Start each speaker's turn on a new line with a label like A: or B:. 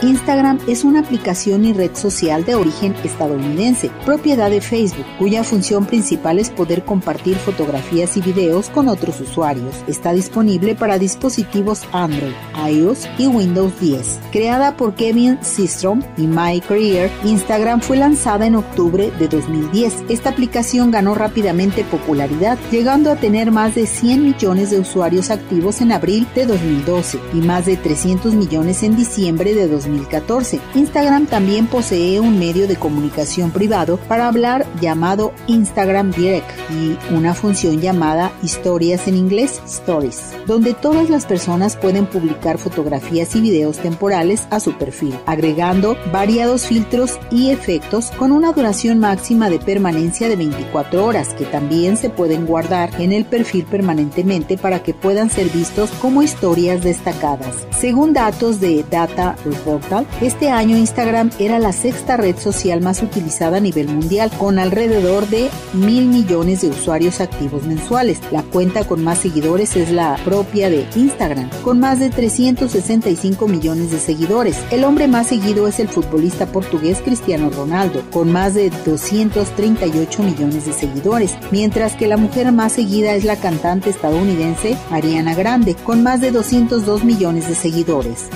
A: Instagram es una aplicación y red social de origen estadounidense, propiedad de Facebook, cuya función principal es poder compartir fotografías y videos con otros usuarios. Está disponible para dispositivos Android, iOS y Windows 10. Creada por Kevin Systrom y Mike Instagram fue lanzada en octubre de 2010. Esta aplicación ganó rápidamente popularidad, llegando a tener más de 100 millones de usuarios activos en abril de 2012 y más de 300 millones en diciembre de 2014. Instagram también posee un medio de comunicación privado para hablar llamado Instagram Direct y una función llamada Historias en inglés, Stories, donde todas las personas pueden publicar fotografías y videos temporales a su perfil, agregando variados filtros y efectos con una duración máxima de permanencia de 24 horas que también se pueden guardar en el perfil permanentemente para que puedan ser vistos como historias destacadas. Según datos de Data Este año Instagram era la sexta red social más utilizada a nivel mundial, con alrededor de mil millones de usuarios activos mensuales. La cuenta con más seguidores es la propia de Instagram, con más de 365 millones de seguidores. El hombre más seguido es el futbolista portugués Cristiano Ronaldo, con más de 238 millones de seguidores, mientras que la mujer más seguida es la cantante estadounidense Ariana Grande, con más de 202 millones de seguidores.